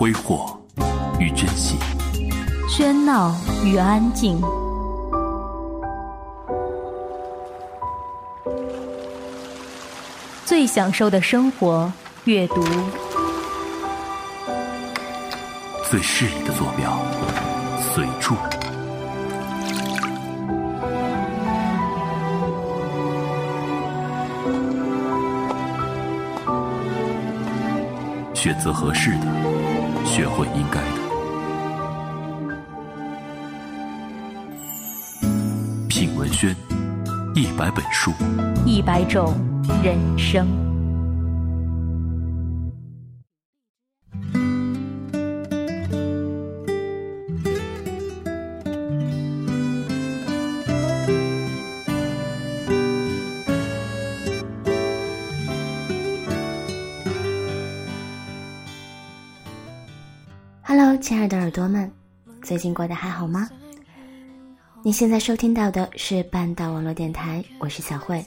挥霍与珍惜，喧闹与安静，最享受的生活，阅读。最适宜的坐标，随处。选择合适的，学会应该的。品文轩，一百本书，一百种人生。耳朵们，最近过得还好吗？你现在收听到的是半岛网络电台，我是小慧。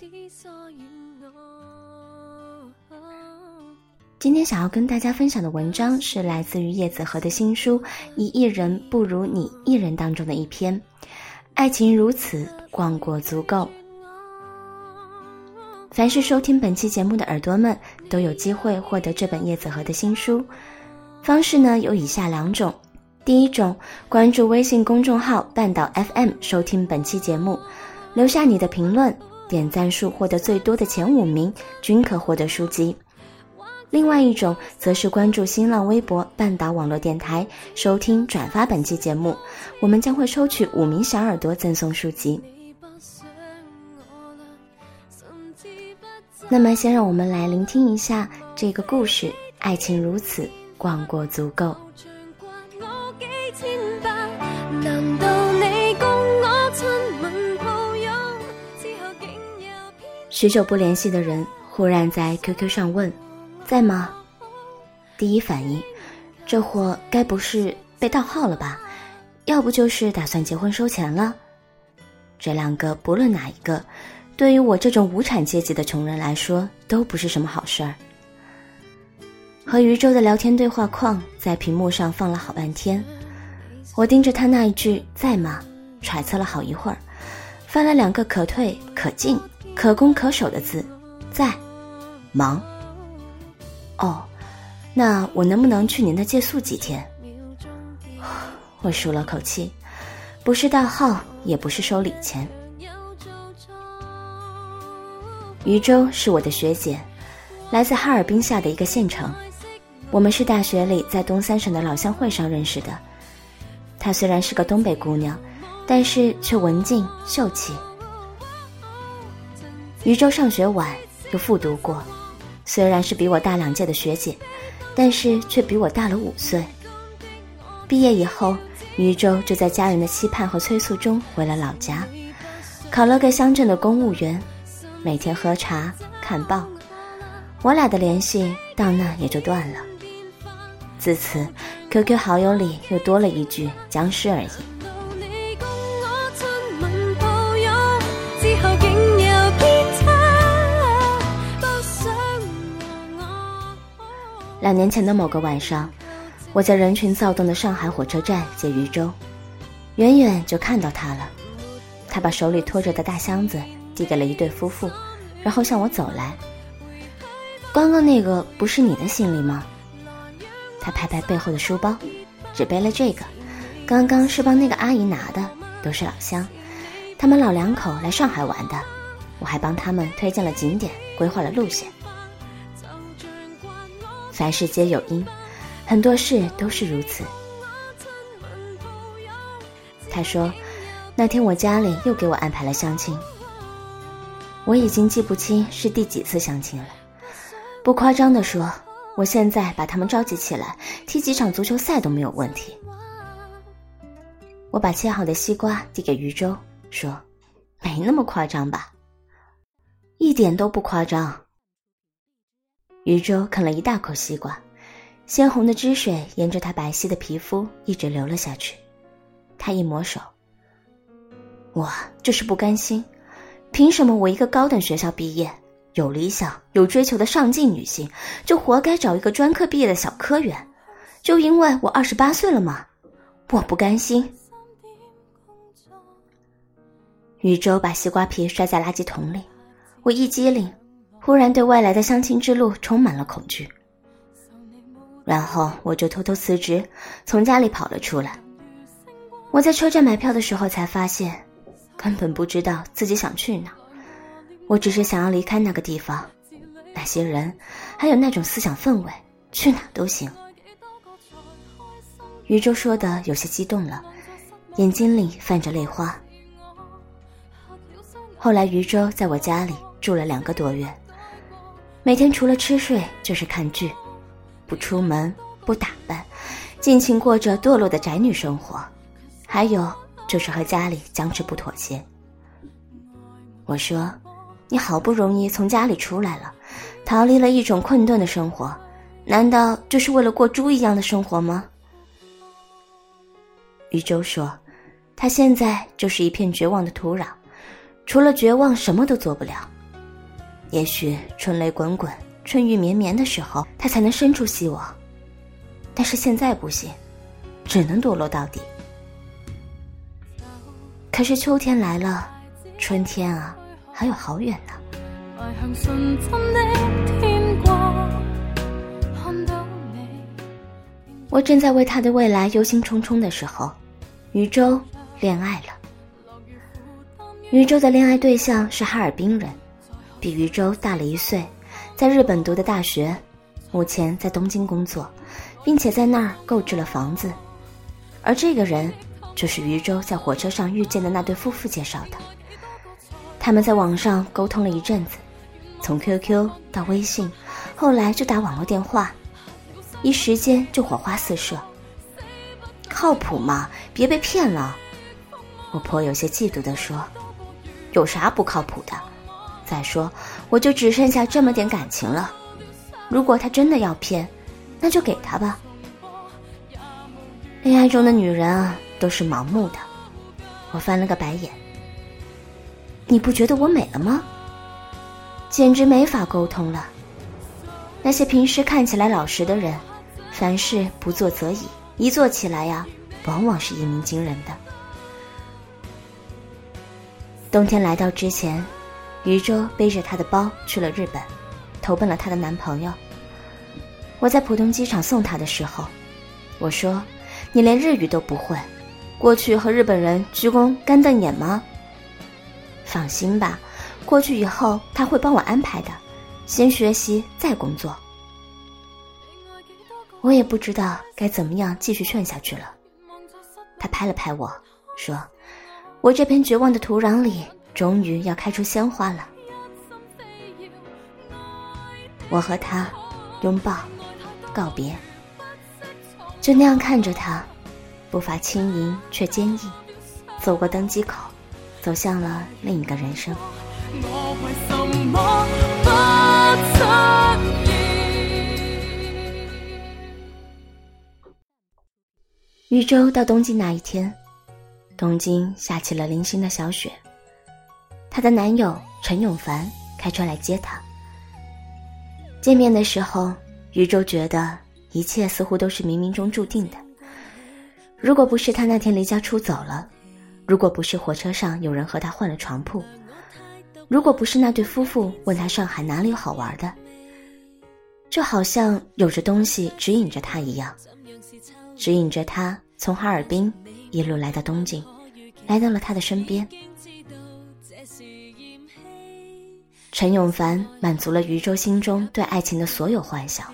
今天想要跟大家分享的文章是来自于叶子和的新书《一亿人不如你一人》当中的一篇。爱情如此，逛过足够。凡是收听本期节目的耳朵们，都有机会获得这本叶子和的新书。方式呢有以下两种，第一种，关注微信公众号“半岛 FM” 收听本期节目，留下你的评论，点赞数获得最多的前五名均可获得书籍。另外一种则是关注新浪微博“半岛网络电台”收听转发本期节目，我们将会抽取五名小耳朵赠送书籍。那么，先让我们来聆听一下这个故事：爱情如此。逛过足够。许久不联系的人忽然在 QQ 上问：“在吗？”第一反应，这货该不是被盗号了吧？要不就是打算结婚收钱了。这两个不论哪一个，对于我这种无产阶级的穷人来说，都不是什么好事儿。和余舟的聊天对话框在屏幕上放了好半天，我盯着他那一句“在吗”，揣测了好一会儿，翻了两个可退可进、可攻可守的字，在，忙。哦，那我能不能去您的借宿几天？我舒了口气，不是盗号，也不是收礼钱。余舟是我的学姐，来自哈尔滨下的一个县城。我们是大学里在东三省的老乡会上认识的。她虽然是个东北姑娘，但是却文静秀气。余舟上学晚，又复读过，虽然是比我大两届的学姐，但是却比我大了五岁。毕业以后，余舟就在家人的期盼和催促中回了老家，考了个乡镇的公务员，每天喝茶看报。我俩的联系到那也就断了。自此，QQ 好友里又多了一句“僵尸”而已。两年前的某个晚上，我在人群躁动的上海火车站接余舟，远远就看到他了。他把手里拖着的大箱子递给了一对夫妇，然后向我走来。刚刚那个不是你的行李吗？他拍拍背后的书包，只背了这个。刚刚是帮那个阿姨拿的，都是老乡，他们老两口来上海玩的，我还帮他们推荐了景点，规划了路线。凡事皆有因，很多事都是如此。他说，那天我家里又给我安排了相亲，我已经记不清是第几次相亲了，不夸张的说。我现在把他们召集起来，踢几场足球赛都没有问题。我把切好的西瓜递给余舟，说：“没那么夸张吧？”一点都不夸张。余舟啃了一大口西瓜，鲜红的汁水沿着他白皙的皮肤一直流了下去。他一抹手：“我就是不甘心，凭什么我一个高等学校毕业？”有理想、有追求的上进女性，就活该找一个专科毕业的小科员，就因为我二十八岁了吗？我不甘心。宇宙把西瓜皮摔在垃圾桶里，我一激灵，忽然对未来的相亲之路充满了恐惧。然后我就偷偷辞职，从家里跑了出来。我在车站买票的时候才发现，根本不知道自己想去哪。我只是想要离开那个地方，那些人，还有那种思想氛围，去哪都行。宇宙说的有些激动了，眼睛里泛着泪花。后来，余舟在我家里住了两个多月，每天除了吃睡就是看剧，不出门，不打扮，尽情过着堕落的宅女生活，还有就是和家里僵持不妥协。我说：“你好不容易从家里出来了，逃离了一种困顿的生活，难道就是为了过猪一样的生活吗？”余舟说：“他现在就是一片绝望的土壤。”除了绝望，什么都做不了。也许春雷滚滚、春雨绵绵的时候，他才能生出希望。但是现在不行，只能堕落到底。可是秋天来了，春天啊，还有好远呢。我正在为他的未来忧心忡忡的时候，宇宙恋爱了。余舟的恋爱对象是哈尔滨人，比余舟大了一岁，在日本读的大学，目前在东京工作，并且在那儿购置了房子。而这个人就是余舟在火车上遇见的那对夫妇介绍的。他们在网上沟通了一阵子，从 QQ 到微信，后来就打网络电话，一时间就火花四射。靠谱吗？别被骗了！我颇有些嫉妒地说。有啥不靠谱的？再说，我就只剩下这么点感情了。如果他真的要骗，那就给他吧。恋爱中的女人啊，都是盲目的。我翻了个白眼。你不觉得我美了吗？简直没法沟通了。那些平时看起来老实的人，凡事不做则已，一做起来呀，往往是一鸣惊人的。冬天来到之前，余舟背着她的包去了日本，投奔了她的男朋友。我在浦东机场送她的时候，我说：“你连日语都不会，过去和日本人鞠躬干瞪眼吗？”放心吧，过去以后他会帮我安排的，先学习再工作。我也不知道该怎么样继续劝下去了。他拍了拍我说。我这片绝望的土壤里，终于要开出鲜花了。我和他拥抱，告别，就那样看着他，步伐轻盈却坚毅，走过登机口，走向了另一个人生。禹舟到东京那一天。东京下起了零星的小雪。她的男友陈永凡开车来接她。见面的时候，余舟觉得一切似乎都是冥冥中注定的。如果不是他那天离家出走了，如果不是火车上有人和他换了床铺，如果不是那对夫妇问他上海哪里有好玩的，就好像有着东西指引着他一样，指引着他从哈尔滨。一路来到东京，来到了他的身边。陈永凡满足了余舟心中对爱情的所有幻想。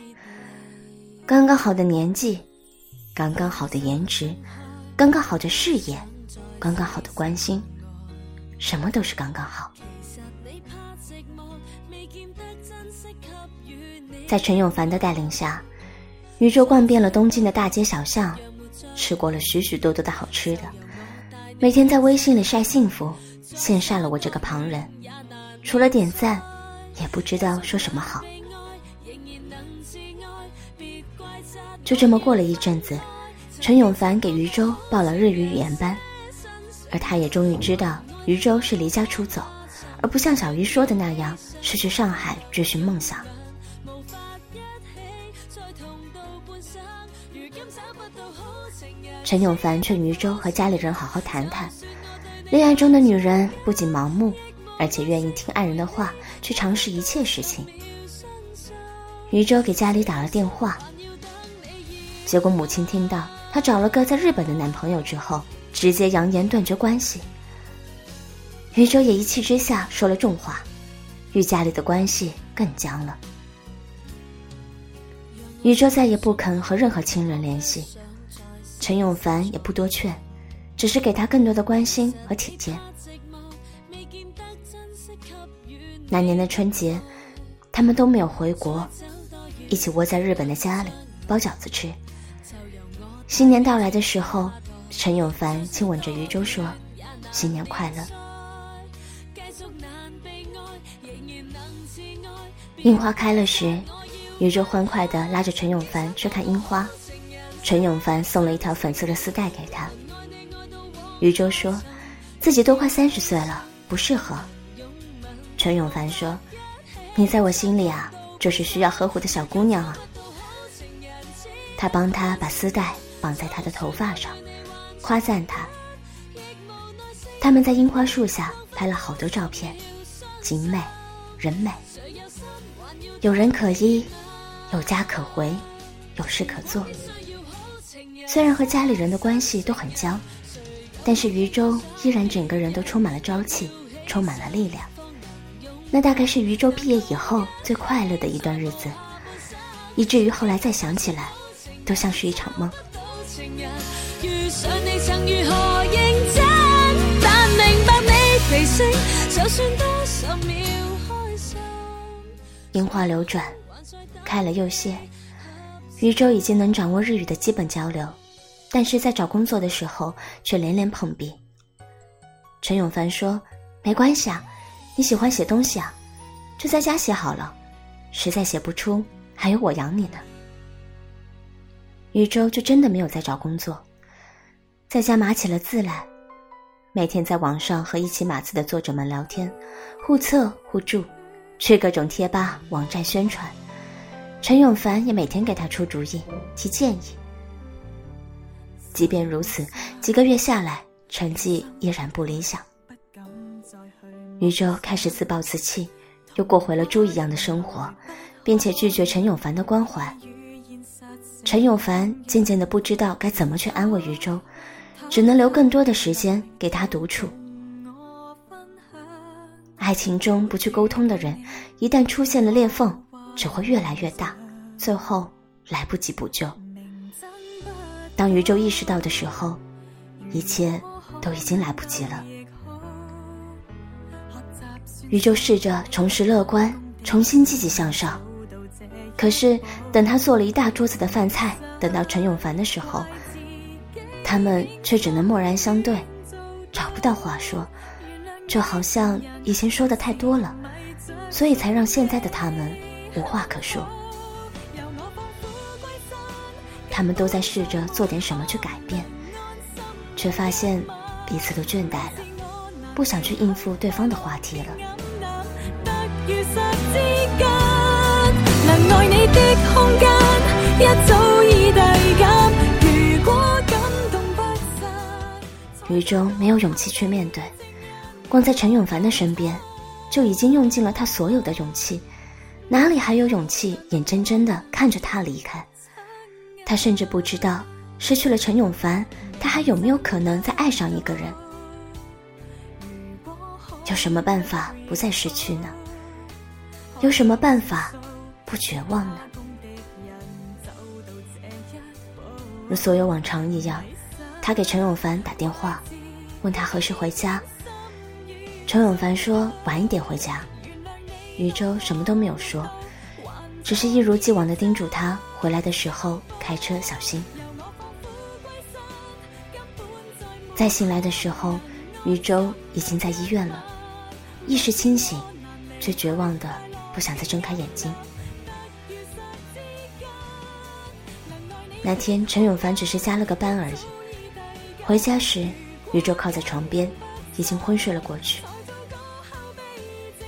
刚刚好的年纪，刚刚好的颜值，刚刚好的事业，刚刚好的关心，什么都是刚刚好。在陈永凡的带领下，余舟逛遍了东京的大街小巷。吃过了许许多多的好吃的，每天在微信里晒幸福，羡煞了我这个旁人。除了点赞，也不知道说什么好。就这么过了一阵子，陈永凡给余舟报了日语语言班，而他也终于知道余舟是离家出走，而不像小鱼说的那样是去上海追寻梦想。陈永凡劝余舟和家里人好好谈谈，恋爱中的女人不仅盲目，而且愿意听爱人的话，去尝试一切事情。余舟给家里打了电话，结果母亲听到她找了个在日本的男朋友之后，直接扬言断绝关系。余舟也一气之下说了重话，与家里的关系更僵了。余舟再也不肯和任何亲人联系。陈永凡也不多劝，只是给他更多的关心和体贴。那年的春节，他们都没有回国，一起窝在日本的家里包饺子吃。新年到来的时候，陈永凡亲吻着余舟说：“新年快乐。”樱花开了时，余舟欢快地拉着陈永凡去看樱花。陈永凡送了一条粉色的丝带给他。余舟说，自己都快三十岁了，不适合。陈永凡说：“你在我心里啊，就是需要呵护的小姑娘啊。”他帮她把丝带绑在她的头发上，夸赞她。他们在樱花树下拍了好多照片，景美，人美，有人可依，有家可回，有事可做。虽然和家里人的关系都很僵，但是余舟依然整个人都充满了朝气，充满了力量。那大概是余舟毕业以后最快乐的一段日子，以至于后来再想起来，都像是一场梦。樱花流转，开了又谢。余舟已经能掌握日语的基本交流。但是在找工作的时候却连连碰壁。陈永凡说：“没关系啊，你喜欢写东西啊，就在家写好了。实在写不出，还有我养你呢。”余舟就真的没有再找工作，在家码起了字来，每天在网上和一起码字的作者们聊天，互测互助，去各种贴吧网站宣传。陈永凡也每天给他出主意、提建议。即便如此，几个月下来，成绩依然不理想。余舟开始自暴自弃，又过回了猪一样的生活，并且拒绝陈永凡的关怀。陈永凡渐渐的不知道该怎么去安慰余舟，只能留更多的时间给他独处。爱情中不去沟通的人，一旦出现了裂缝，只会越来越大，最后来不及补救。当余舟意识到的时候，一切都已经来不及了。余舟试着重拾乐观，重新积极向上。可是，等他做了一大桌子的饭菜，等到陈永凡的时候，他们却只能默然相对，找不到话说，就好像以前说的太多了，所以才让现在的他们无话可说。他们都在试着做点什么去改变，却发现彼此都倦怠了，不想去应付对方的话题了。余舟没有勇气去面对，光在陈永凡的身边，就已经用尽了他所有的勇气，哪里还有勇气眼睁睁的看着他离开？他甚至不知道，失去了陈永凡，他还有没有可能再爱上一个人？有什么办法不再失去呢？有什么办法不绝望呢？如所有往常一样，他给陈永凡打电话，问他何时回家。陈永凡说晚一点回家。余舟什么都没有说，只是一如既往的叮嘱他回来的时候。开车小心。再醒来的时候，余舟已经在医院了，意识清醒，却绝望的不想再睁开眼睛。那天陈永凡只是加了个班而已。回家时，宇宙靠在床边，已经昏睡了过去。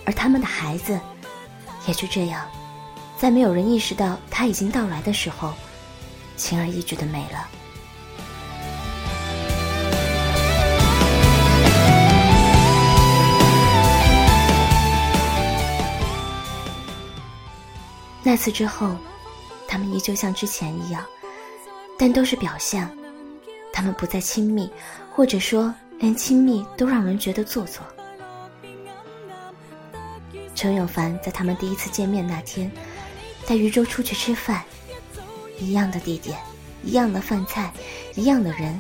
而他们的孩子，也就这样，在没有人意识到他已经到来的时候。轻而易举的没了。那次之后，他们依旧像之前一样，但都是表象。他们不再亲密，或者说连亲密都让人觉得做作。陈永凡在他们第一次见面那天，带余舟出去吃饭，一样的地点，一样的饭菜，一样的人，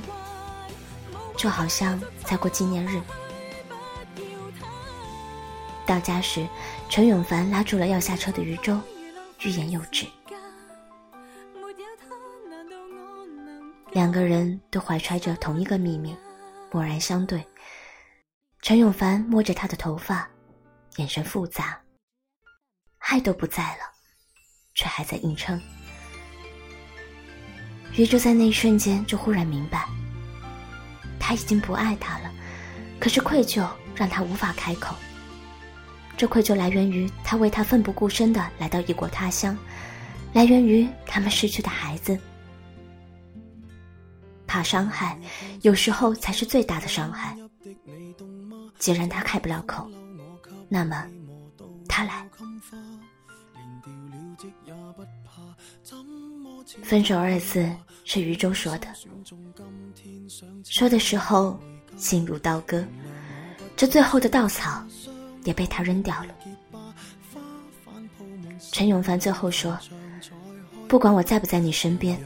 就好像在过纪念日。到家时，陈永凡拉住了要下车的余舟，欲言又止。两个人都怀揣着同一个秘密，默然相对。陈永凡摸着她的头发，眼神复杂。爱都不在了，却还在硬撑。余舟在那一瞬间就忽然明白，他已经不爱她了，可是愧疚让他无法开口。这愧疚来源于他为他奋不顾身的来到异国他乡，来源于他们失去的孩子。怕伤害，有时候才是最大的伤害。既然他开不了口，那么他来。分手二字是余舟说的，说的时候心如刀割，这最后的稻草也被他扔掉了。陈永凡最后说：“不管我在不在你身边，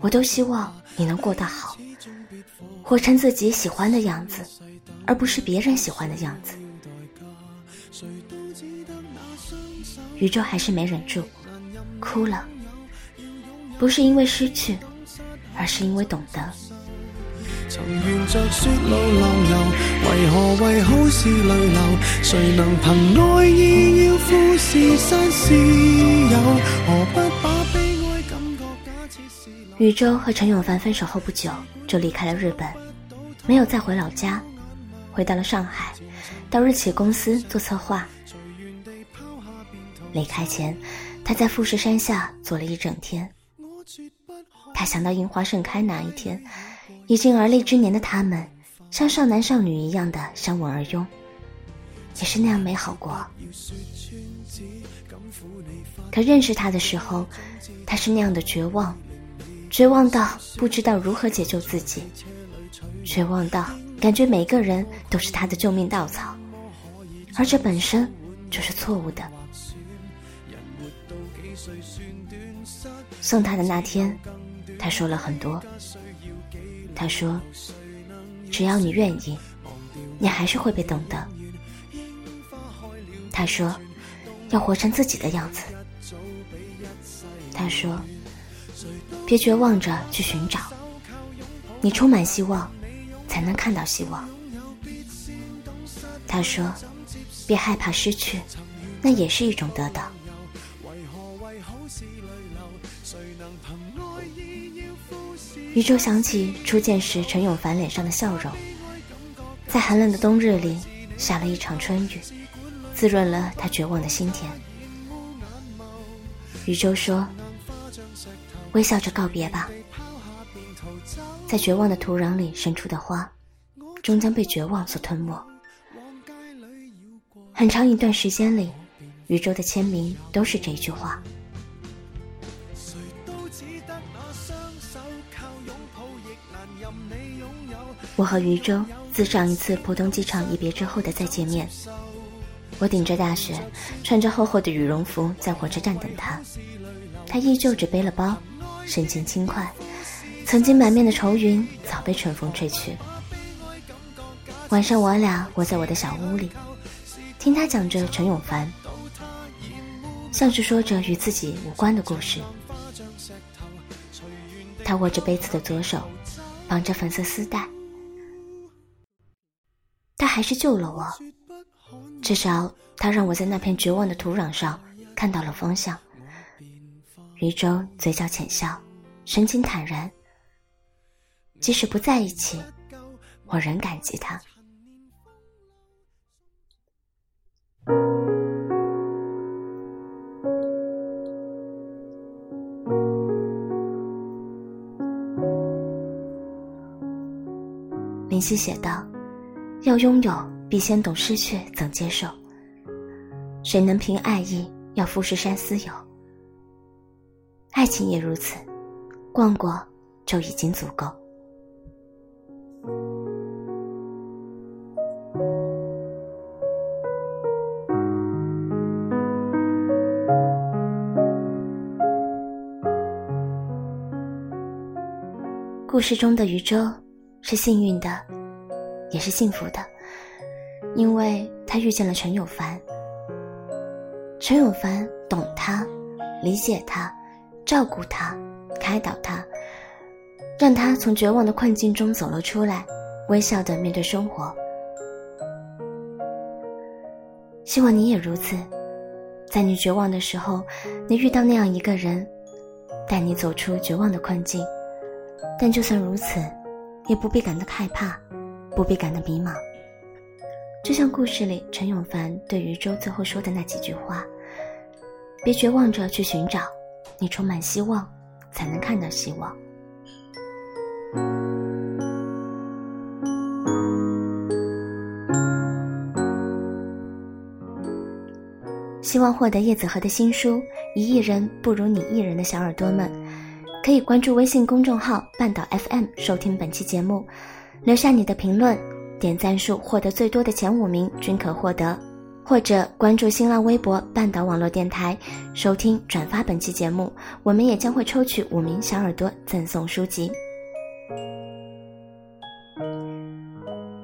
我都希望。”你能过得好，活成自己喜欢的样子，而不是别人喜欢的样子。宇宙还是没忍住，哭了，不是因为失去，而是因为懂得。曾沿着雪路浪游，为何为好事泪流？谁能凭爱意要富士山私有？何不把悲？禹舟和陈永凡分手后不久就离开了日本，没有再回老家，回到了上海，到日企公司做策划。离开前，他在富士山下坐了一整天。他想到樱花盛开那一天，已经而立之年的他们，像少男少女一样的相吻而拥，也是那样美好过。可认识他的时候，他是那样的绝望。绝望到不知道如何解救自己，绝望到感觉每个人都是他的救命稻草，而这本身就是错误的。送他的那天，他说了很多。他说：“只要你愿意，你还是会被懂的。”他说：“要活成自己的样子。”他说。别绝望着去寻找，你充满希望，才能看到希望。他说：“别害怕失去，那也是一种得到。”宇宙想起初见时陈永凡脸上的笑容，在寒冷的冬日里下了一场春雨，滋润了他绝望的心田。宇宙说。微笑着告别吧，在绝望的土壤里生出的花，终将被绝望所吞没。很长一段时间里，宇宙的签名都是这句话。我和余舟自上一次浦东机场一别之后的再见面，我顶着大雪，穿着厚厚的羽绒服在火车站等他，他依旧只背了包。神情轻快，曾经满面的愁云早被春风吹去。晚上，我俩窝在我的小屋里，听他讲着陈永凡，像是说着与自己无关的故事。他握着杯子的左手，绑着粉色丝带。他还是救了我，至少他让我在那片绝望的土壤上看到了方向。余舟嘴角浅笑，神情坦然。即使不在一起，我仍感激他。林夕写道：“要拥有，必先懂失去怎接受。谁能凭爱意要富士山私有？”爱情也如此，逛过就已经足够。故事中的余舟是幸运的，也是幸福的，因为他遇见了陈有凡。陈有凡懂他，理解他，照顾他，开导他，让他从绝望的困境中走了出来，微笑的面对生活。希望你也如此，在你绝望的时候，你遇到那样一个人，带你走出绝望的困境。但就算如此，也不必感到害怕，不必感到迷茫。就像故事里陈永凡对余舟最后说的那几句话：“别绝望着去寻找，你充满希望，才能看到希望。”希望获得叶子和的新书《一亿人不如你一人》的小耳朵们。可以关注微信公众号“半岛 FM” 收听本期节目，留下你的评论，点赞数获得最多的前五名均可获得；或者关注新浪微博“半岛网络电台”收听转发本期节目，我们也将会抽取五名小耳朵赠送书籍。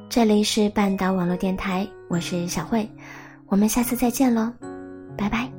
这里是半岛网络电台，我是小慧，我们下次再见喽，拜拜。